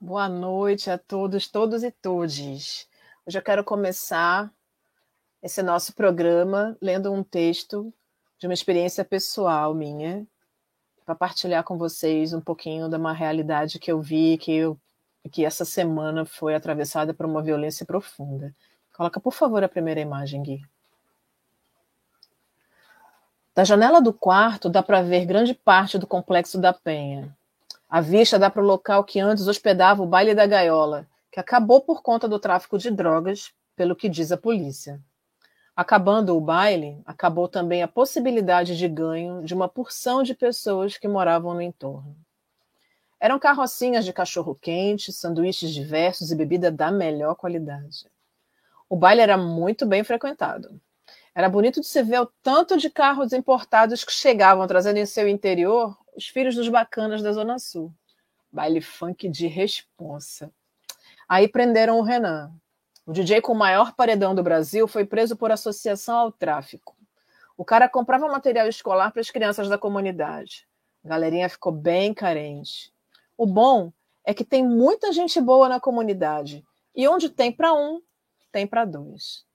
Boa noite a todos, todos e todes. Hoje eu quero começar esse nosso programa lendo um texto de uma experiência pessoal minha, para partilhar com vocês um pouquinho de uma realidade que eu vi, que, eu, que essa semana foi atravessada por uma violência profunda. Coloca, por favor, a primeira imagem, Gui. Da janela do quarto dá para ver grande parte do complexo da Penha. A vista dá para o local que antes hospedava o baile da gaiola, que acabou por conta do tráfico de drogas, pelo que diz a polícia. Acabando o baile, acabou também a possibilidade de ganho de uma porção de pessoas que moravam no entorno. Eram carrocinhas de cachorro-quente, sanduíches diversos e bebida da melhor qualidade. O baile era muito bem frequentado. Era bonito de se ver o tanto de carros importados que chegavam trazendo em seu interior os Filhos dos Bacanas da Zona Sul. Baile funk de responsa. Aí prenderam o Renan. O DJ com o maior paredão do Brasil foi preso por associação ao tráfico. O cara comprava material escolar para as crianças da comunidade. A galerinha ficou bem carente. O bom é que tem muita gente boa na comunidade. E onde tem para um, tem para dois.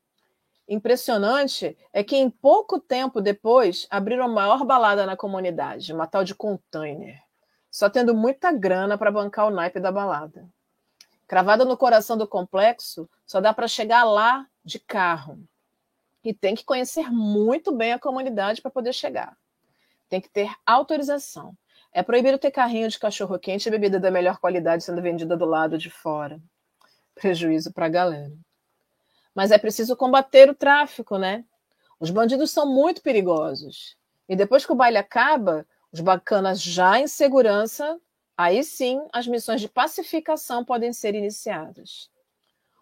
Impressionante é que em pouco tempo depois abriram a maior balada na comunidade, uma tal de container, só tendo muita grana para bancar o naipe da balada. Cravada no coração do complexo, só dá para chegar lá de carro. E tem que conhecer muito bem a comunidade para poder chegar. Tem que ter autorização. É proibido ter carrinho de cachorro quente e bebida da melhor qualidade sendo vendida do lado de fora. Prejuízo para a galera mas é preciso combater o tráfico, né? Os bandidos são muito perigosos. E depois que o baile acaba, os bacanas já em segurança, aí sim as missões de pacificação podem ser iniciadas.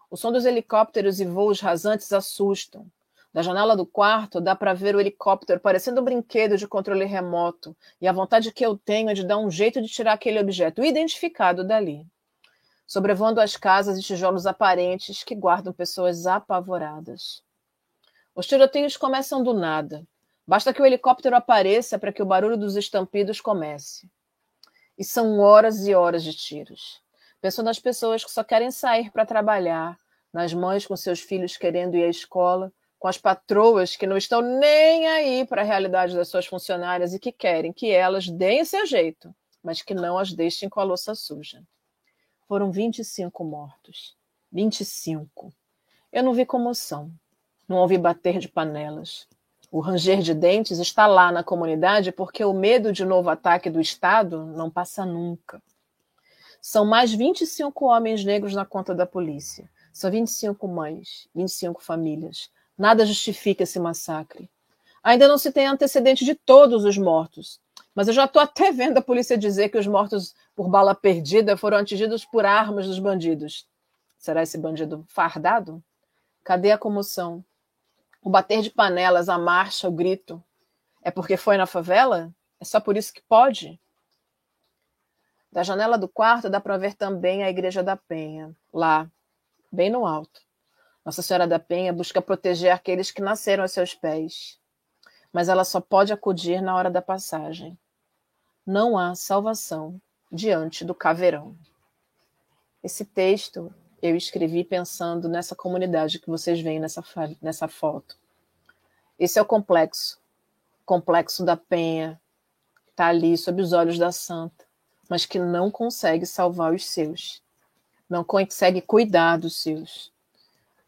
O som dos helicópteros e voos rasantes assustam. Da janela do quarto dá para ver o helicóptero parecendo um brinquedo de controle remoto, e a vontade que eu tenho é de dar um jeito de tirar aquele objeto identificado dali sobrevoando as casas e tijolos aparentes que guardam pessoas apavoradas. Os tiroteios começam do nada. Basta que o helicóptero apareça para que o barulho dos estampidos comece. E são horas e horas de tiros. Penso nas pessoas que só querem sair para trabalhar, nas mães com seus filhos querendo ir à escola, com as patroas que não estão nem aí para a realidade das suas funcionárias e que querem que elas deem seu jeito, mas que não as deixem com a louça suja. Foram 25 mortos. 25. Eu não vi comoção. Não ouvi bater de panelas. O ranger de dentes está lá na comunidade porque o medo de novo ataque do Estado não passa nunca. São mais 25 homens negros na conta da polícia. São 25 mães, 25 famílias. Nada justifica esse massacre. Ainda não se tem antecedente de todos os mortos, mas eu já estou até vendo a polícia dizer que os mortos por bala perdida foram atingidos por armas dos bandidos. Será esse bandido fardado? Cadê a comoção? O bater de panelas, a marcha, o grito. É porque foi na favela? É só por isso que pode? Da janela do quarto dá para ver também a Igreja da Penha, lá, bem no alto. Nossa Senhora da Penha busca proteger aqueles que nasceram a seus pés, mas ela só pode acudir na hora da passagem não há salvação diante do caveirão. Esse texto eu escrevi pensando nessa comunidade que vocês veem nessa, nessa foto. Esse é o complexo, complexo da Penha, que está ali sob os olhos da santa, mas que não consegue salvar os seus, não consegue cuidar dos seus.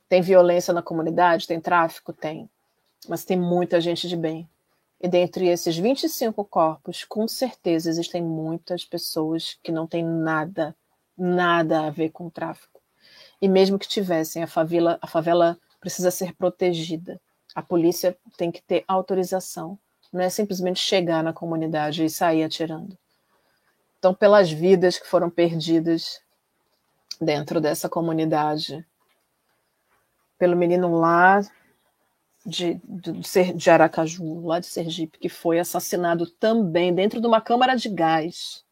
Tem violência na comunidade? Tem tráfico? Tem. Mas tem muita gente de bem. E dentre esses 25 corpos, com certeza existem muitas pessoas que não têm nada, nada a ver com o tráfico. E mesmo que tivessem, a favela, a favela precisa ser protegida. A polícia tem que ter autorização. Não é simplesmente chegar na comunidade e sair atirando. Então, pelas vidas que foram perdidas dentro dessa comunidade, pelo menino lá de, de, de Aracaju, lá de Sergipe, que foi assassinado também dentro de uma câmara de gás.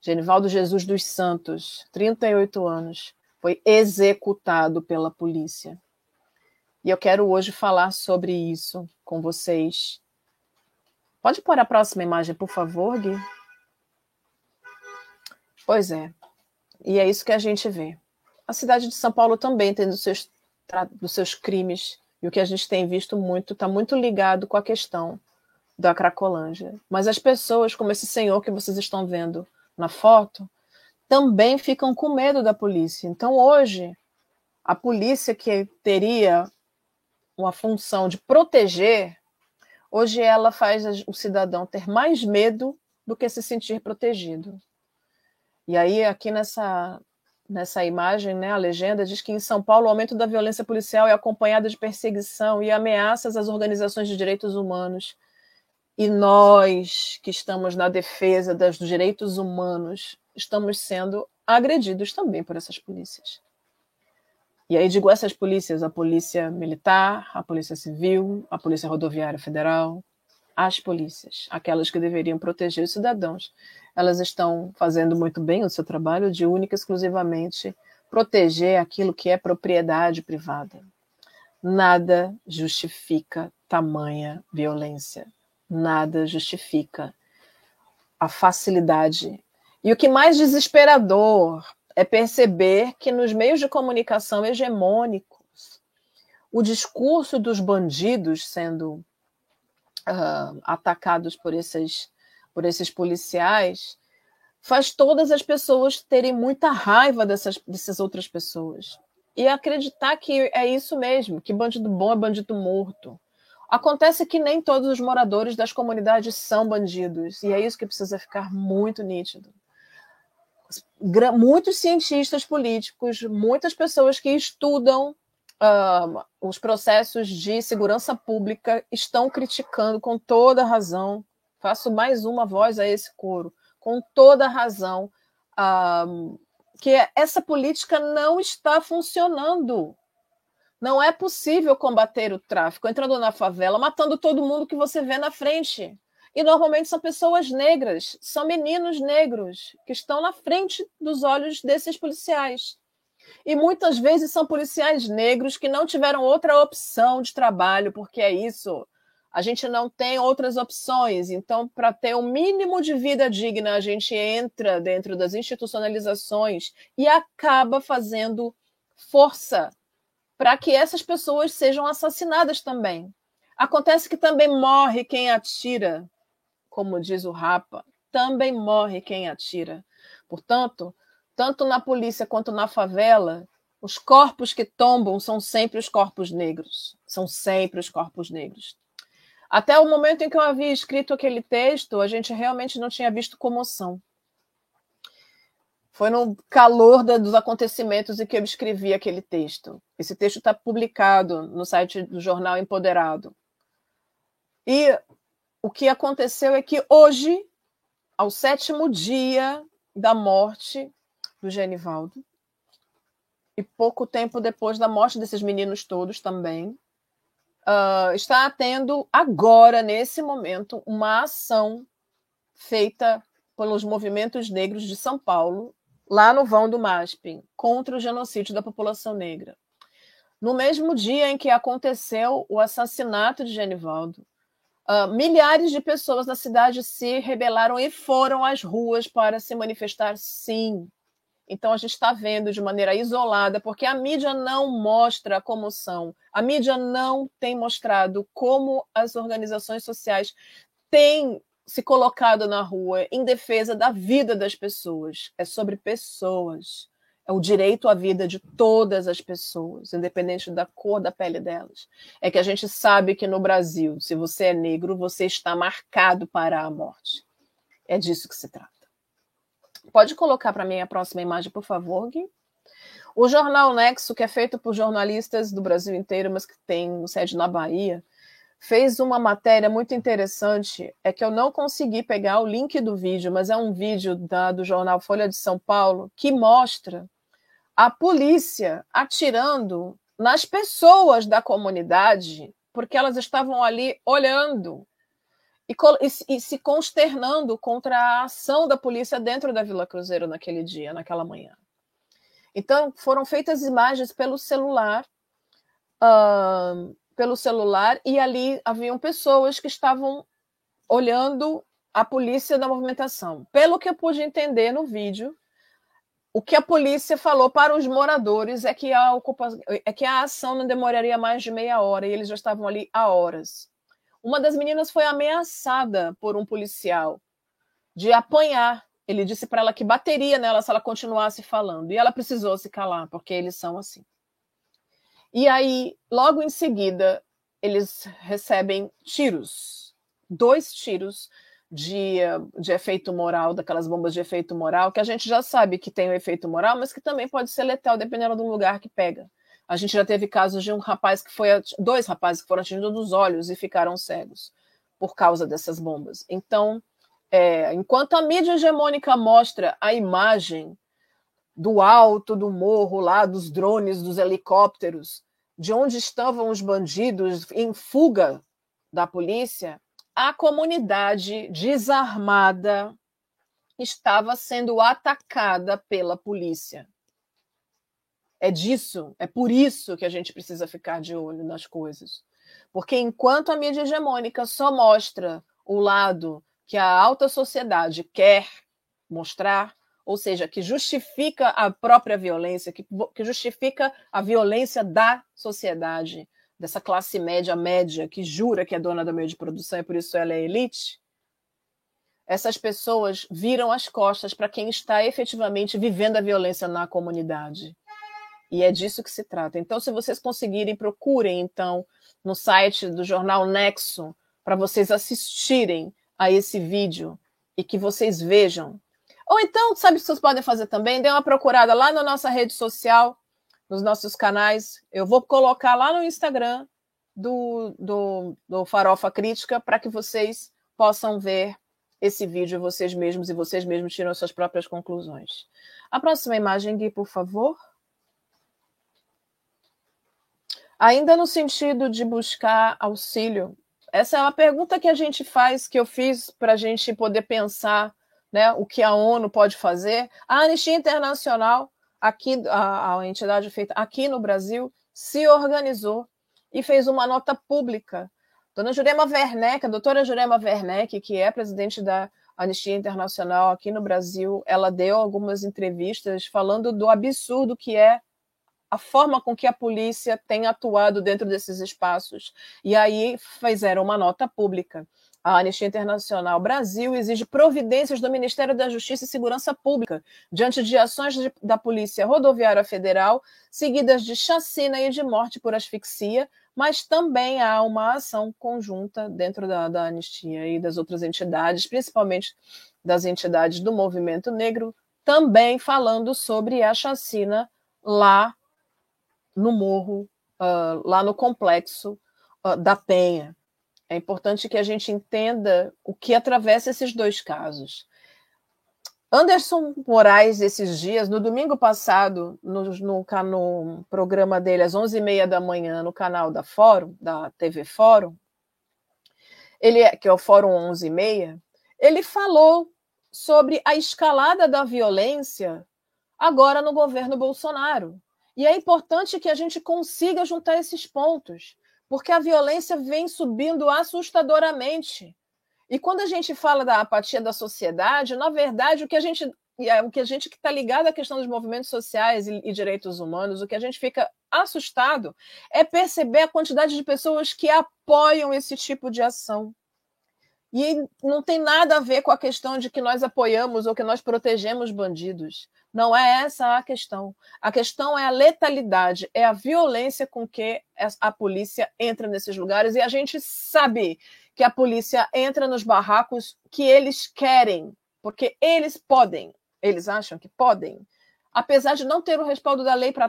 Genivaldo Jesus dos Santos, 38 anos, foi executado pela polícia. E eu quero hoje falar sobre isso com vocês. Pode pôr a próxima imagem, por favor, Gui? Pois é. E é isso que a gente vê. A cidade de São Paulo também tem dos seus, dos seus crimes, e o que a gente tem visto muito está muito ligado com a questão da Cracolândia. Mas as pessoas, como esse senhor que vocês estão vendo na foto, também ficam com medo da polícia. Então, hoje, a polícia que teria uma função de proteger, hoje ela faz o cidadão ter mais medo do que se sentir protegido. E aí, aqui nessa, nessa imagem, né, a legenda diz que em São Paulo o aumento da violência policial é acompanhado de perseguição e ameaças às organizações de direitos humanos e nós, que estamos na defesa dos direitos humanos, estamos sendo agredidos também por essas polícias. E aí digo essas polícias, a polícia militar, a polícia civil, a polícia rodoviária federal, as polícias, aquelas que deveriam proteger os cidadãos, elas estão fazendo muito bem o seu trabalho de única e exclusivamente proteger aquilo que é propriedade privada. Nada justifica tamanha violência nada justifica a facilidade. E o que mais desesperador é perceber que nos meios de comunicação hegemônicos, o discurso dos bandidos sendo uh, atacados por esses, por esses policiais faz todas as pessoas terem muita raiva dessas, dessas outras pessoas. E acreditar que é isso mesmo, que bandido bom é bandido morto Acontece que nem todos os moradores das comunidades são bandidos, e é isso que precisa ficar muito nítido. Muitos cientistas políticos, muitas pessoas que estudam os processos de segurança pública estão criticando com toda razão. Faço mais uma voz a esse coro, com toda razão, que essa política não está funcionando. Não é possível combater o tráfico entrando na favela, matando todo mundo que você vê na frente. E normalmente são pessoas negras, são meninos negros que estão na frente dos olhos desses policiais. E muitas vezes são policiais negros que não tiveram outra opção de trabalho, porque é isso. A gente não tem outras opções. Então, para ter um mínimo de vida digna, a gente entra dentro das institucionalizações e acaba fazendo força para que essas pessoas sejam assassinadas também. Acontece que também morre quem atira, como diz o Rapa, também morre quem atira. Portanto, tanto na polícia quanto na favela, os corpos que tombam são sempre os corpos negros. São sempre os corpos negros. Até o momento em que eu havia escrito aquele texto, a gente realmente não tinha visto comoção. Foi no calor da, dos acontecimentos em que eu escrevi aquele texto. Esse texto está publicado no site do jornal Empoderado. E o que aconteceu é que hoje, ao sétimo dia da morte do Genivaldo, e pouco tempo depois da morte desses meninos todos também, uh, está tendo agora, nesse momento, uma ação feita pelos movimentos negros de São Paulo lá no vão do MASP, contra o genocídio da população negra. No mesmo dia em que aconteceu o assassinato de Genivaldo, uh, milhares de pessoas na cidade se rebelaram e foram às ruas para se manifestar, sim. Então a gente está vendo de maneira isolada, porque a mídia não mostra a comoção, a mídia não tem mostrado como as organizações sociais têm se colocado na rua em defesa da vida das pessoas. É sobre pessoas. É o direito à vida de todas as pessoas, independente da cor da pele delas. É que a gente sabe que no Brasil, se você é negro, você está marcado para a morte. É disso que se trata. Pode colocar para mim a próxima imagem, por favor, Gui? O jornal Nexo, que é feito por jornalistas do Brasil inteiro, mas que tem sede na Bahia, fez uma matéria muito interessante. É que eu não consegui pegar o link do vídeo, mas é um vídeo da, do jornal Folha de São Paulo que mostra a polícia atirando nas pessoas da comunidade, porque elas estavam ali olhando e, e, se consternando contra a ação da polícia dentro da Vila Cruzeiro naquele dia, naquela manhã. Então, foram feitas imagens pelo celular. Uh, pelo celular e ali haviam pessoas que estavam olhando a polícia da movimentação. Pelo que eu pude entender no vídeo, o que a polícia falou para os moradores é que a ocupação, é que a ação não demoraria mais de meia hora e eles já estavam ali há horas. Uma das meninas foi ameaçada por um policial de apanhar. Ele disse para ela que bateria nela se ela continuasse falando. E ela precisou se calar, porque eles são assim. E aí, logo em seguida, eles recebem tiros. Dois tiros de, de efeito moral, daquelas bombas de efeito moral, que a gente já sabe que tem o efeito moral, mas que também pode ser letal, dependendo do lugar que pega. A gente já teve casos de um rapaz que foi. dois rapazes que foram atingidos dos olhos e ficaram cegos por causa dessas bombas. Então, é, enquanto a mídia hegemônica mostra a imagem do alto do morro lá, dos drones, dos helicópteros, de onde estavam os bandidos em fuga da polícia, a comunidade desarmada estava sendo atacada pela polícia. É disso, é por isso que a gente precisa ficar de olho nas coisas. Porque enquanto a mídia hegemônica só mostra o lado que a alta sociedade quer mostrar, ou seja, que justifica a própria violência, que, que justifica a violência da sociedade, dessa classe média média que jura que é dona do meio de produção e por isso ela é elite, essas pessoas viram as costas para quem está efetivamente vivendo a violência na comunidade. E é disso que se trata. Então, se vocês conseguirem, procurem então no site do jornal Nexo para vocês assistirem a esse vídeo e que vocês vejam. Ou então, sabe o que vocês podem fazer também? Dê uma procurada lá na nossa rede social nos nossos canais. Eu vou colocar lá no Instagram do, do, do Farofa Crítica para que vocês possam ver esse vídeo vocês mesmos e vocês mesmos tiram suas próprias conclusões. A próxima imagem, Gui, por favor. Ainda no sentido de buscar auxílio, essa é uma pergunta que a gente faz, que eu fiz para a gente poder pensar né, o que a ONU pode fazer. A Anistia Internacional aqui a, a entidade feita aqui no Brasil se organizou e fez uma nota pública. Dona Jurema Werneck, a doutora Jurema Werneck, que é presidente da Anistia Internacional aqui no Brasil, ela deu algumas entrevistas falando do absurdo que é a forma com que a polícia tem atuado dentro desses espaços. E aí fizeram uma nota pública. A Anistia Internacional Brasil exige providências do Ministério da Justiça e Segurança Pública diante de ações de, da Polícia Rodoviária Federal, seguidas de chacina e de morte por asfixia, mas também há uma ação conjunta dentro da, da Anistia e das outras entidades, principalmente das entidades do movimento negro, também falando sobre a chacina lá no morro, uh, lá no complexo uh, da Penha. É importante que a gente entenda o que atravessa esses dois casos. Anderson Moraes, esses dias, no domingo passado, no, no, no programa dele, às 11h30 da manhã, no canal da Fórum, da TV Fórum, ele, é, que é o Fórum 11h30, ele falou sobre a escalada da violência agora no governo Bolsonaro. E é importante que a gente consiga juntar esses pontos porque a violência vem subindo assustadoramente. E quando a gente fala da apatia da sociedade, na verdade, o que a gente é, o que a gente que está ligado à questão dos movimentos sociais e, e, direitos humanos, o que a gente fica assustado é perceber a quantidade de pessoas que apoiam esse tipo de ação. E não tem nada a ver com a questão de que nós apoiamos ou que nós protegemos bandidos. Não é essa a questão. A questão é a letalidade, é a violência com que a polícia entra nesses lugares e a gente sabe que a polícia entra nos barracos que eles querem, porque eles podem, eles acham que podem. Apesar de não ter o respaldo da lei para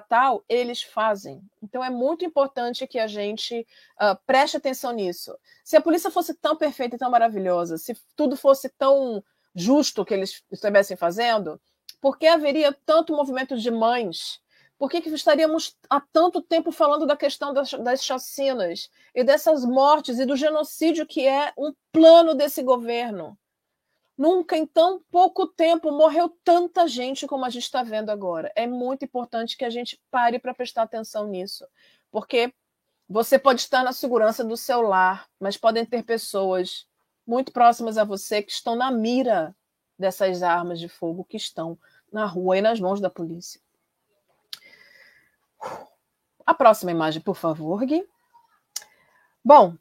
tal, eles fazem. Então é muito importante que a gente uh, preste atenção nisso. Se a polícia fosse tão perfeita e tão maravilhosa, se tudo fosse tão justo que eles estivessem fazendo, por que haveria tanto movimento de mães? Por que, que estaríamos há tanto tempo falando da questão das, das chacinas e dessas mortes e do genocídio que é um plano desse governo? Nunca em tão pouco tempo morreu tanta gente como a gente está vendo agora. É muito importante que a gente pare para prestar atenção nisso, porque você pode estar na segurança do seu lar, mas podem ter pessoas muito próximas a você que estão na mira dessas armas de fogo que estão na rua e nas mãos da polícia. A próxima imagem, por favor, Gui. Bom,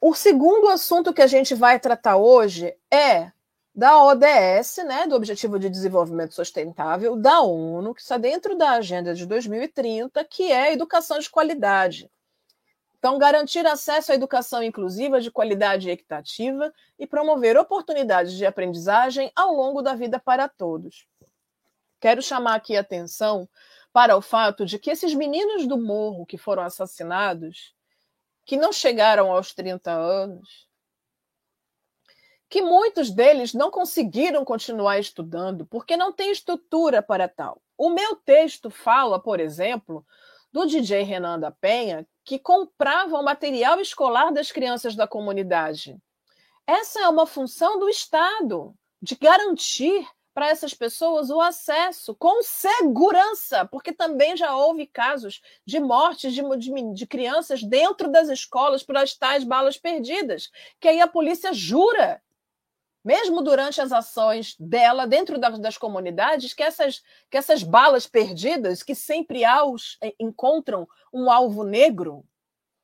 o segundo assunto que a gente vai tratar hoje é da ODS, né, do Objetivo de Desenvolvimento Sustentável da ONU, que está dentro da Agenda de 2030, que é educação de qualidade. Então, garantir acesso à educação inclusiva de qualidade e equitativa e promover oportunidades de aprendizagem ao longo da vida para todos. Quero chamar aqui a atenção para o fato de que esses meninos do morro que foram assassinados, que não chegaram aos 30 anos, que muitos deles não conseguiram continuar estudando porque não tem estrutura para tal. O meu texto fala, por exemplo, do DJ Renan da Penha, que comprava o material escolar das crianças da comunidade. Essa é uma função do Estado, de garantir para essas pessoas o acesso com segurança, porque também já houve casos de mortes de, de, de, crianças dentro das escolas por as tais balas perdidas, que aí a polícia jura mesmo durante as ações dela dentro das, das, comunidades, que essas, que essas balas perdidas, que sempre aos, encontram um alvo negro,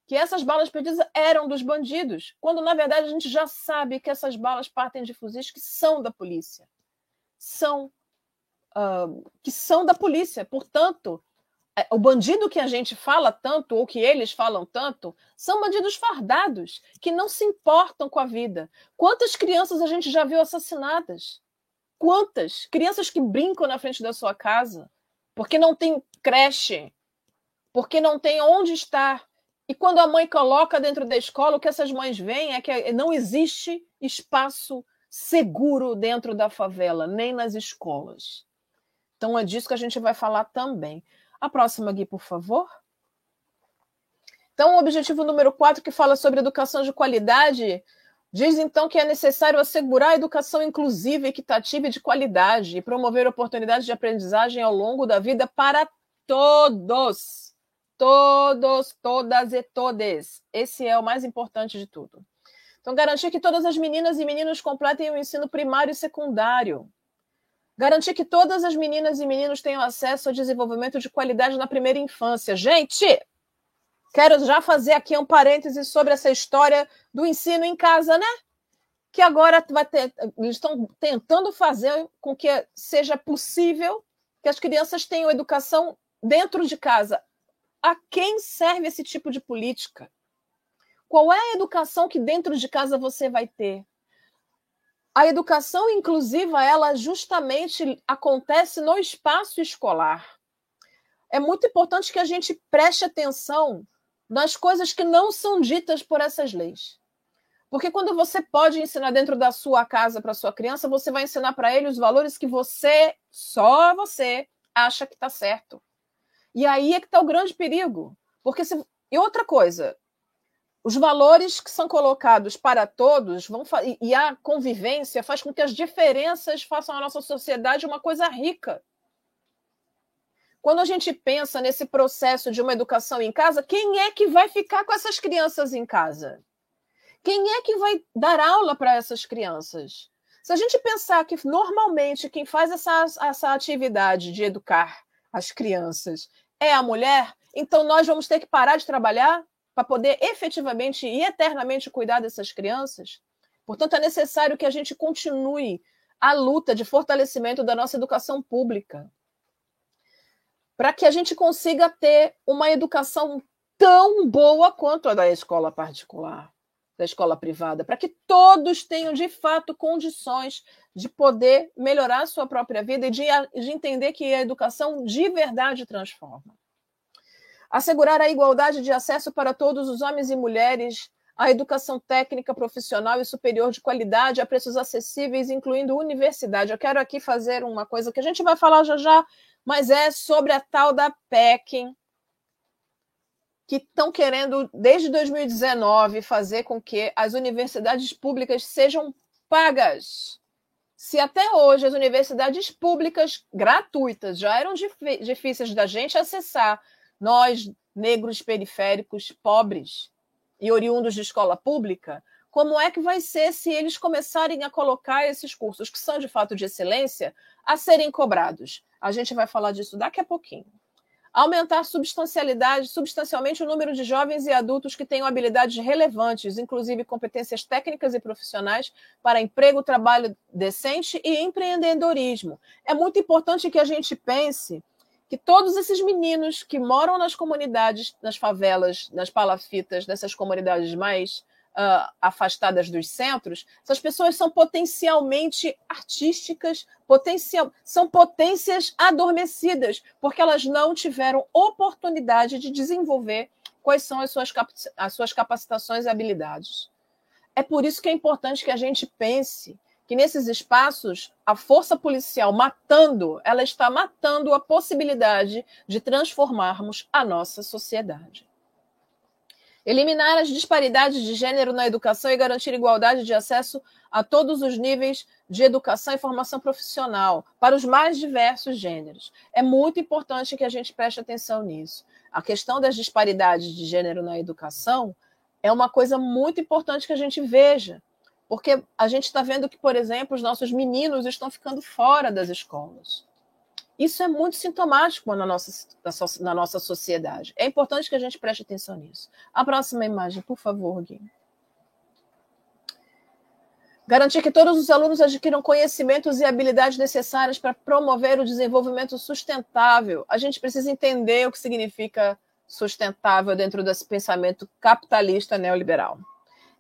que essas balas perdidas eram dos bandidos, quando na verdade a gente já sabe que essas balas partem de fuzis que são da polícia, são uh, que são da polícia, portanto é, o bandido que a gente fala tanto, ou que eles falam tanto, são bandidos fardados, que não se importam com a vida. Quantas crianças a gente já viu assassinadas? Quantas? Crianças que brincam na frente da sua casa, porque não tem creche, porque não tem onde estar. E quando a mãe coloca dentro da escola, o que essas mães veem é que não existe espaço seguro dentro da favela, nem nas escolas. Então é disso que a gente vai falar também. A próxima, Gui, por favor. Então, o objetivo número 4, que fala sobre educação de qualidade, diz então que é necessário assegurar a educação inclusiva, equitativa e de qualidade e promover oportunidades de aprendizagem ao longo da vida para todos. Todos, todas e todes. Esse é o mais importante de tudo. Então, garantir que todas as meninas e meninos completem o ensino primário e secundário. Garantir que todas as meninas e meninos tenham acesso ao desenvolvimento de qualidade na primeira infância. Gente, quero já fazer aqui um parêntese sobre essa história do ensino em casa, né? Que agora vai ter, eles estão tentando fazer com que seja possível que as crianças tenham educação dentro de casa. A quem serve esse tipo de política? Qual é a educação que dentro de casa você vai ter? a educação inclusiva, ela justamente acontece no espaço escolar. É muito importante que a gente preste atenção nas coisas que não são ditas por essas leis. Porque quando você pode ensinar dentro da sua casa para sua criança, você vai ensinar para ele os valores que você, só você, acha que está certo. E aí é que está o grande perigo. Porque se... E outra coisa, os valores que são colocados para todos vão e a convivência faz com que as diferenças façam a nossa sociedade uma coisa rica. Quando a gente pensa nesse processo de uma educação em casa, quem é que vai ficar com essas crianças em casa? Quem é que vai dar aula para essas crianças? Se a gente pensar que normalmente quem faz essa, essa atividade de educar as crianças é a mulher, então nós vamos ter que parar de trabalhar para poder efetivamente e eternamente cuidar dessas crianças. Portanto, é necessário que a gente continue a luta de fortalecimento da nossa educação pública, para que a gente consiga ter uma educação tão boa quanto a da escola particular, da escola privada, para que todos tenham de fato condições de poder melhorar a sua própria vida e de, de entender que a educação de verdade transforma assegurar a igualdade de acesso para todos os homens e mulheres à educação técnica, profissional e superior de qualidade a preços acessíveis, incluindo universidade. Eu quero aqui fazer uma coisa que a gente vai falar já já, mas é sobre a tal da PEC, que estão querendo, desde 2019, fazer com que as universidades públicas sejam pagas. Se até hoje as universidades públicas gratuitas já eram difíceis da gente acessar, nós, negros periféricos, pobres e oriundos de escola pública, como é que vai ser se eles começarem a colocar esses cursos, que são de fato de excelência, a serem cobrados. A gente vai falar disso daqui a pouquinho. Aumentar substancialidade, substancialmente o número de jovens e adultos que tenham habilidades relevantes, inclusive competências técnicas e profissionais, para emprego, trabalho decente e empreendedorismo. É muito importante que a gente pense que todos esses meninos que moram nas comunidades, nas favelas, nas palafitas, nessas comunidades mais uh, afastadas dos centros, essas pessoas são potencialmente artísticas, potencial, são potências adormecidas, porque elas não tiveram oportunidade de desenvolver quais são as suas, as suas capacitações e habilidades. É por isso que é importante que a gente pense que nesses espaços a força policial matando, ela está matando a possibilidade de transformarmos a nossa sociedade. Eliminar as disparidades de gênero na educação e garantir igualdade de acesso a todos os níveis de educação e formação profissional para os mais diversos gêneros. É muito importante que a gente preste atenção nisso. A questão das disparidades de gênero na educação é uma coisa muito importante que a gente veja, porque a gente está vendo que, por exemplo, os nossos meninos estão ficando fora das escolas. Isso é muito sintomático na nossa, na nossa sociedade. É importante que a gente preste atenção nisso. A próxima imagem, por favor, Gui. Garantir que todos os alunos adquiram conhecimentos e habilidades necessárias para promover o desenvolvimento sustentável. A gente precisa entender o que significa sustentável dentro desse pensamento capitalista neoliberal.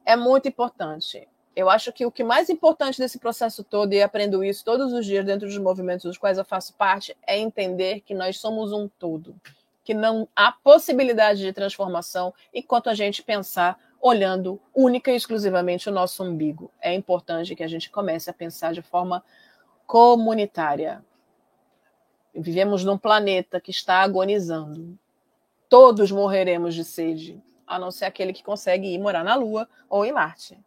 É muito importante. Eu acho que o que mais importante desse processo todo, e aprendo isso todos os dias dentro dos movimentos dos quais eu faço parte, é entender que nós somos um todo, que não há possibilidade de transformação enquanto a gente pensar olhando única e exclusivamente o nosso umbigo. É importante que a gente comece a pensar de forma comunitária. Vivemos num planeta que está agonizando. Todos morreremos de sede, a não ser aquele que consegue ir morar na Lua ou em Marte.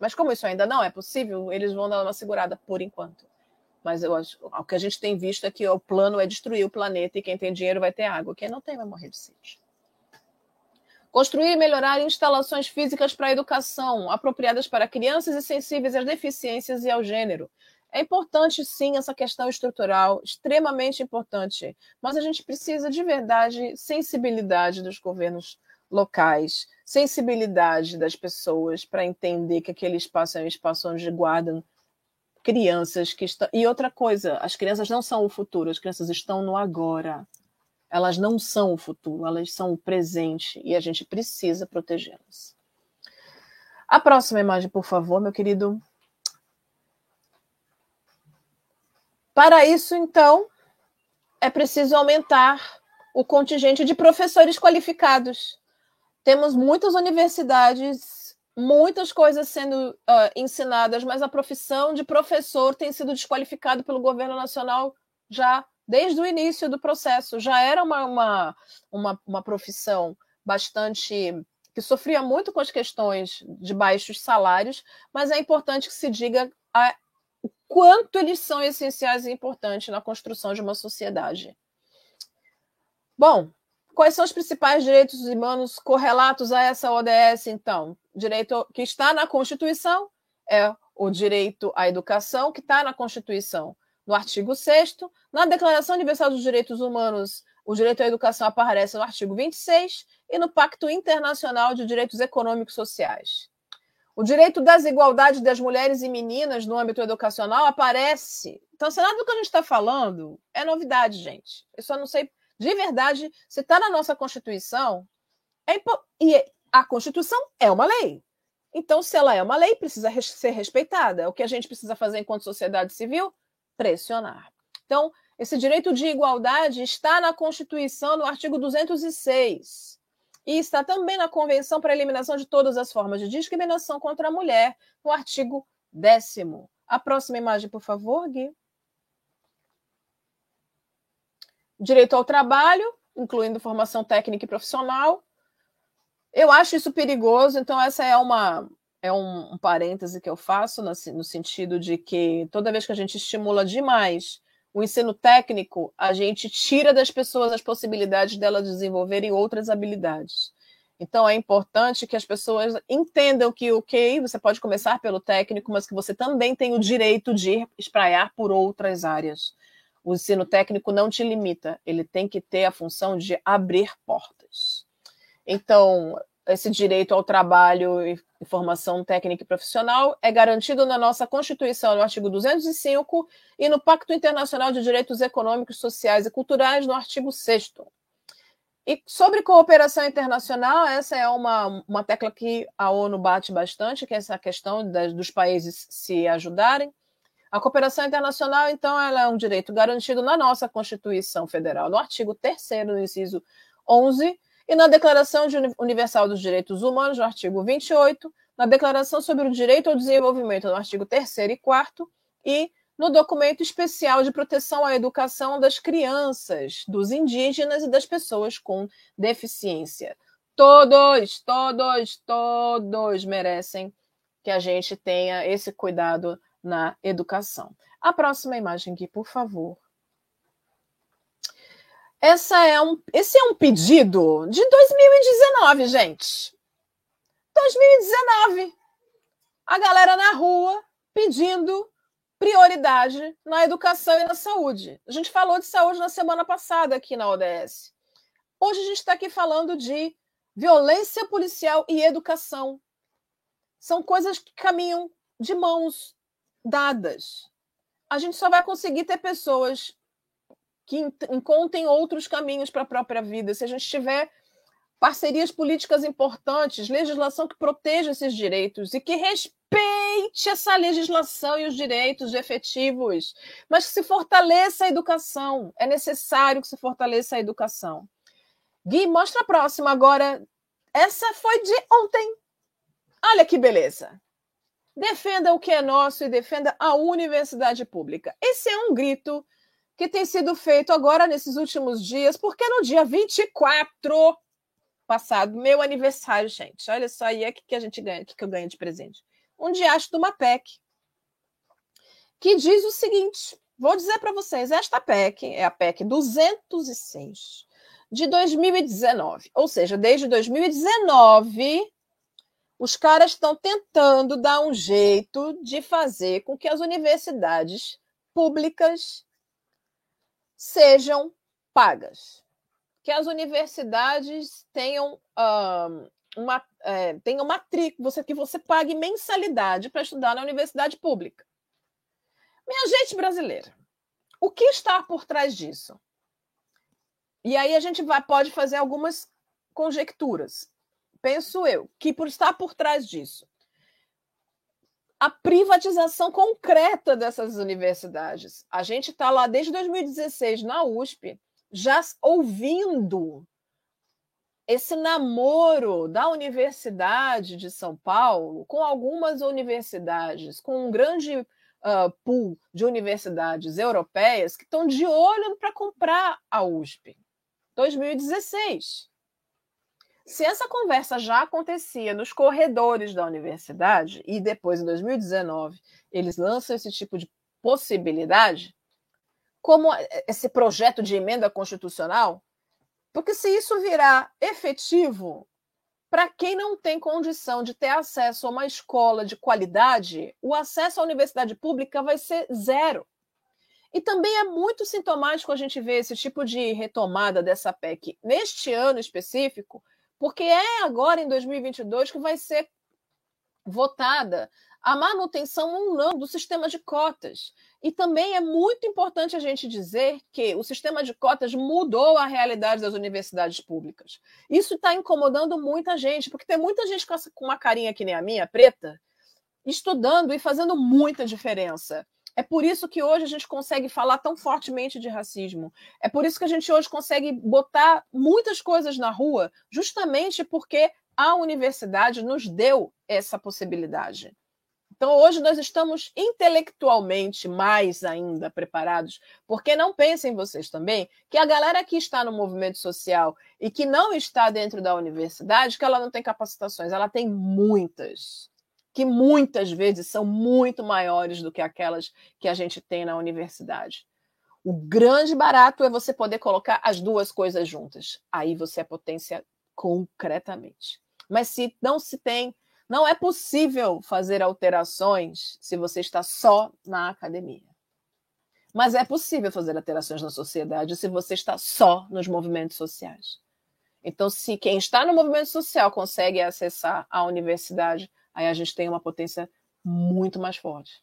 Mas como isso ainda não é possível, eles vão dar uma segurada por enquanto. Mas eu o que a gente tem visto é que o plano é destruir o planeta e quem tem dinheiro vai ter água. Quem não tem vai morrer de sede. Construir e melhorar instalações físicas para a educação, apropriadas para crianças e sensíveis às deficiências e ao gênero. É importante, sim, essa questão estrutural, extremamente importante. Mas a gente precisa, de verdade, sensibilidade dos governos locais, sensibilidade das pessoas para entender que aquele espaço é um espaço onde guardam crianças que estão. E outra coisa, as crianças não são o futuro, as crianças estão no agora. Elas não são o futuro, elas são o presente e a gente precisa protegê-las. A próxima imagem, por favor, meu querido. Para isso, então, é preciso aumentar o contingente de professores qualificados temos muitas universidades, muitas coisas sendo uh, ensinadas, mas a profissão de professor tem sido desqualificada pelo governo nacional já desde o início do processo. Já era uma, uma, uma, uma profissão bastante que sofria muito com as questões de baixos salários, mas é importante que se diga a, o quanto eles são essenciais e importantes na construção de uma sociedade. Bom, Quais são os principais direitos humanos correlatos a essa ODS, então? Direito que está na Constituição é o direito à educação, que está na Constituição, no artigo 6. Na Declaração Universal dos Direitos Humanos, o direito à educação aparece no artigo 26 e no Pacto Internacional de Direitos Econômicos Sociais. O direito das igualdades das mulheres e meninas no âmbito educacional aparece. Então, se nada do que a gente está falando é novidade, gente. Eu só não sei de verdade, se está na nossa Constituição, é impo... e a Constituição é uma lei. Então, se ela é uma lei, precisa ser respeitada. O que a gente precisa fazer enquanto sociedade civil? Pressionar. Então, esse direito de igualdade está na Constituição, no artigo 206. E está também na Convenção para a Eliminação de Todas as Formas de Discriminação contra a Mulher, no artigo 10. A próxima imagem, por favor, Gui. Direito ao trabalho, incluindo formação técnica e profissional. Eu acho isso perigoso, então essa é uma é um, um parêntese que eu faço no, no sentido de que toda vez que a gente estimula demais o ensino técnico, a gente tira das pessoas as possibilidades delas desenvolverem outras habilidades. Então é importante que as pessoas entendam que, ok, você pode começar pelo técnico, mas que você também tem o direito de espraiar por outras áreas. O ensino técnico não te limita, ele tem que ter a função de abrir portas. Então, esse direito ao trabalho e formação técnica e profissional é garantido na nossa Constituição, no artigo 205, e no Pacto Internacional de Direitos Econômicos, Sociais e Culturais, no artigo 6. E sobre cooperação internacional, essa é uma, uma tecla que a ONU bate bastante, que é essa questão das, dos países se ajudarem. A cooperação internacional, então, ela é um direito garantido na nossa Constituição Federal, no artigo 3 no inciso 11, e na Declaração Universal dos Direitos Humanos, no artigo 28, na Declaração sobre o Direito ao Desenvolvimento, no artigo 3 e 4, e no documento especial de proteção à educação das crianças, dos indígenas e das pessoas com deficiência. Todos, todos, todos merecem que a gente tenha esse cuidado na educação. A próxima imagem aqui, por favor. Essa é um, esse é um pedido de 2019, gente. 2019. A galera na rua pedindo prioridade na educação e na saúde. A gente falou de saúde na semana passada aqui na ODS. Hoje a gente está aqui falando de violência policial e educação. São coisas que caminham de mãos dadas. A gente só vai conseguir ter pessoas que encontrem outros caminhos para a própria vida se a gente tiver parcerias políticas importantes, legislação que proteja esses direitos e que respeite essa legislação e os direitos efetivos, mas que se fortaleça a educação. É necessário que se fortaleça a educação. Gui, mostra a próxima agora. Essa foi de ontem. Olha que beleza. Defenda o que é nosso e defenda a universidade pública. Esse é um grito que tem sido feito agora nesses últimos dias, porque no dia 24 passado, meu aniversário, gente. Olha só aí é que, que a gente ganha, que, que eu ganho de presente. Um diacho de uma PEC que diz o seguinte: vou dizer para vocês, esta PEC é a PEC 206 de 2019, ou seja, desde 2019 os caras estão tentando dar um jeito de fazer com que as universidades públicas sejam pagas que as universidades tenham uh, uma, é, tenham matrícula, que você pague mensalidade para estudar na universidade pública. Minha gente brasileira, o que está por trás disso? E aí a gente vai, pode fazer algumas conjecturas. Penso eu que por estar por trás disso, a privatização concreta dessas universidades. A gente está lá desde 2016 na USP, já ouvindo esse namoro da Universidade de São Paulo com algumas universidades, com um grande uh, pool de universidades europeias que estão de olho para comprar a USP. 2016. Se essa conversa já acontecia nos corredores da universidade e depois, em 2019, eles lançam esse tipo de possibilidade, como esse projeto de emenda constitucional, porque se isso virar efetivo, para quem não tem condição de ter acesso a uma escola de qualidade, o acesso à universidade pública vai ser zero. E também é muito sintomático a gente ver esse tipo de retomada dessa PEC neste ano específico, porque é agora em 2022 que vai ser votada a manutenção ou não do sistema de cotas. E também é muito importante a gente dizer que o sistema de cotas mudou a realidade das universidades públicas. Isso está incomodando muita gente, porque tem muita gente com uma carinha que nem a minha, preta, estudando e fazendo muita diferença. É por isso que hoje a gente consegue falar tão fortemente de racismo. É por isso que a gente hoje consegue botar muitas coisas na rua, justamente porque a universidade nos deu essa possibilidade. Então, hoje nós estamos intelectualmente mais ainda preparados, porque não pensem vocês também que a galera que está no movimento social e que não está dentro da universidade, que ela não tem capacitações, ela tem muitas, que muitas vezes são muito maiores do que aquelas que a gente tem na universidade. O grande barato é você poder colocar as duas coisas juntas. Aí você é potência concretamente. Mas se não se tem, não é possível fazer alterações se você está só na academia. Mas é possível fazer alterações na sociedade se você está só nos movimentos sociais. Então, se quem está no movimento social consegue acessar a universidade, aí a gente tem uma potência muito mais forte.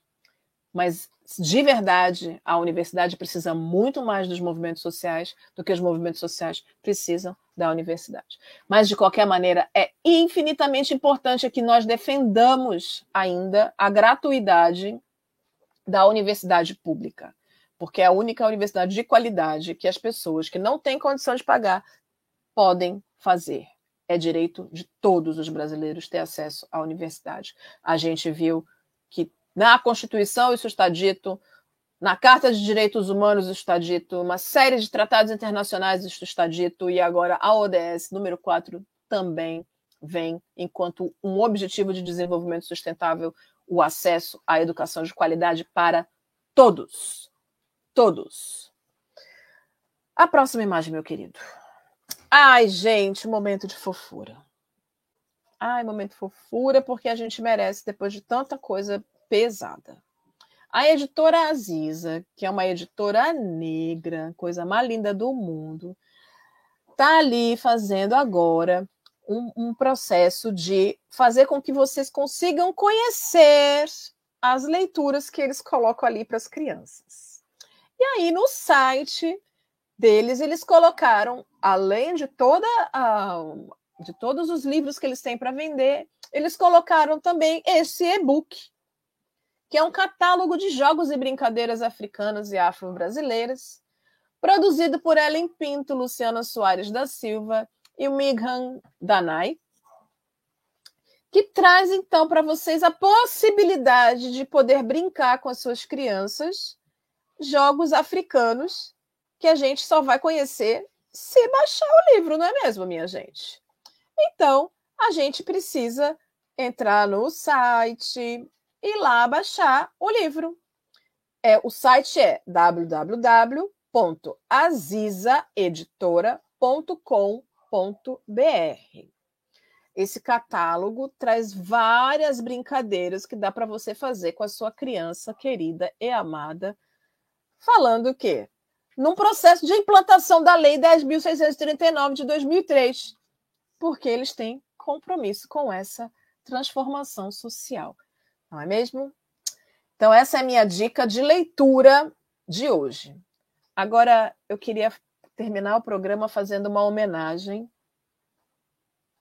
Mas, de verdade, a universidade precisa muito mais dos movimentos sociais do que os movimentos sociais precisam da universidade. Mas, de qualquer maneira, é infinitamente importante que nós defendamos ainda a gratuidade da universidade pública, porque é a única universidade de qualidade que as pessoas que não têm condição de pagar podem fazer. É direito de todos os brasileiros ter acesso à universidade. A gente viu que na Constituição isso está dito, na Carta de Direitos Humanos isso está dito, uma série de tratados internacionais isso está dito, e agora a ODS número 4 também vem enquanto um objetivo de desenvolvimento sustentável o acesso à educação de qualidade para todos. Todos. A próxima imagem, meu querido. Ai, gente, momento de fofura. Ai, momento de fofura, porque a gente merece depois de tanta coisa pesada. A editora Aziza, que é uma editora negra, coisa mais linda do mundo, está ali fazendo agora um, um, processo de fazer com que vocês consigam conhecer as leituras que eles colocam ali para as crianças. E aí, no site deles, eles colocaram, além de toda a, de todos os livros que eles têm para vender, eles colocaram também esse e-book que é um catálogo de jogos e brincadeiras africanas e afro-brasileiras, produzido por Ellen Pinto, Luciana Soares da Silva e o Danai, que traz então para vocês a possibilidade de poder brincar com as suas crianças jogos africanos que a gente só vai conhecer se baixar o livro, não é mesmo, minha gente? Então, a gente precisa entrar no site, e lá baixar o livro. É, o site é www.azizaeditora.com.br. Esse catálogo traz várias brincadeiras que dá para você fazer com a sua criança querida e amada, falando o quê? Num processo de implantação da Lei 10.639 de 2003, porque eles têm compromisso com essa transformação social não é mesmo? Então, essa é a minha dica de leitura de hoje. Agora, eu queria terminar o programa fazendo uma homenagem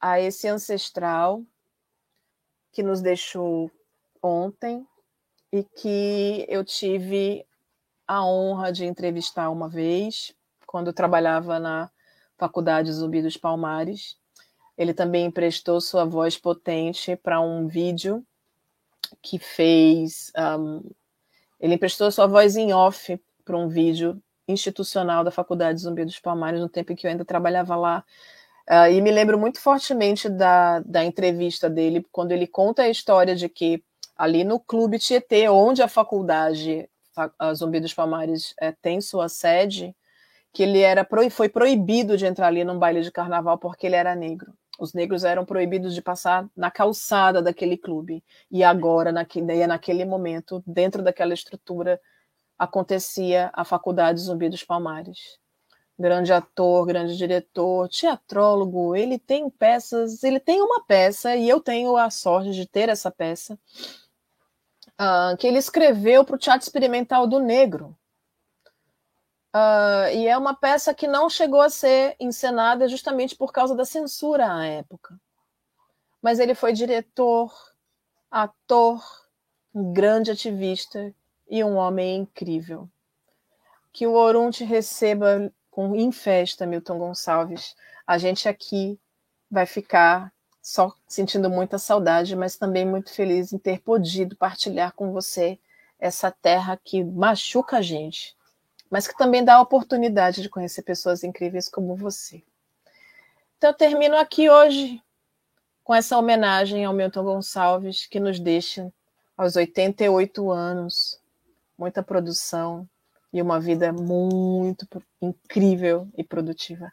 a esse ancestral que nos deixou ontem e que eu tive a honra de entrevistar uma vez, quando eu trabalhava na Faculdade Zumbi dos Palmares. Ele também emprestou sua voz potente para um vídeo que fez. Um, ele emprestou sua voz em off para um vídeo institucional da Faculdade Zumbi dos Palmares, no tempo em que eu ainda trabalhava lá. Uh, e me lembro muito fortemente da, da entrevista dele, quando ele conta a história de que ali no Clube Tietê, onde a faculdade a Zumbi dos Palmares é, tem sua sede, que ele era foi proibido de entrar ali num baile de carnaval porque ele era negro. Os negros eram proibidos de passar na calçada daquele clube. E agora, naquele, naquele momento, dentro daquela estrutura, acontecia a Faculdade Zumbi dos Palmares. Grande ator, grande diretor, teatrólogo, ele tem peças, ele tem uma peça, e eu tenho a sorte de ter essa peça, uh, que ele escreveu para o Teatro Experimental do Negro, Uh, e é uma peça que não chegou a ser encenada justamente por causa da censura à época. Mas ele foi diretor, ator, um grande ativista e um homem incrível. Que o Orum te receba com em festa, Milton Gonçalves. A gente aqui vai ficar só sentindo muita saudade, mas também muito feliz em ter podido partilhar com você essa terra que machuca a gente mas que também dá a oportunidade de conhecer pessoas incríveis como você. Então, eu termino aqui hoje com essa homenagem ao Milton Gonçalves, que nos deixa aos 88 anos, muita produção e uma vida muito incrível e produtiva.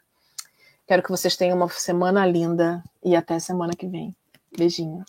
Quero que vocês tenham uma semana linda e até semana que vem. Beijinho.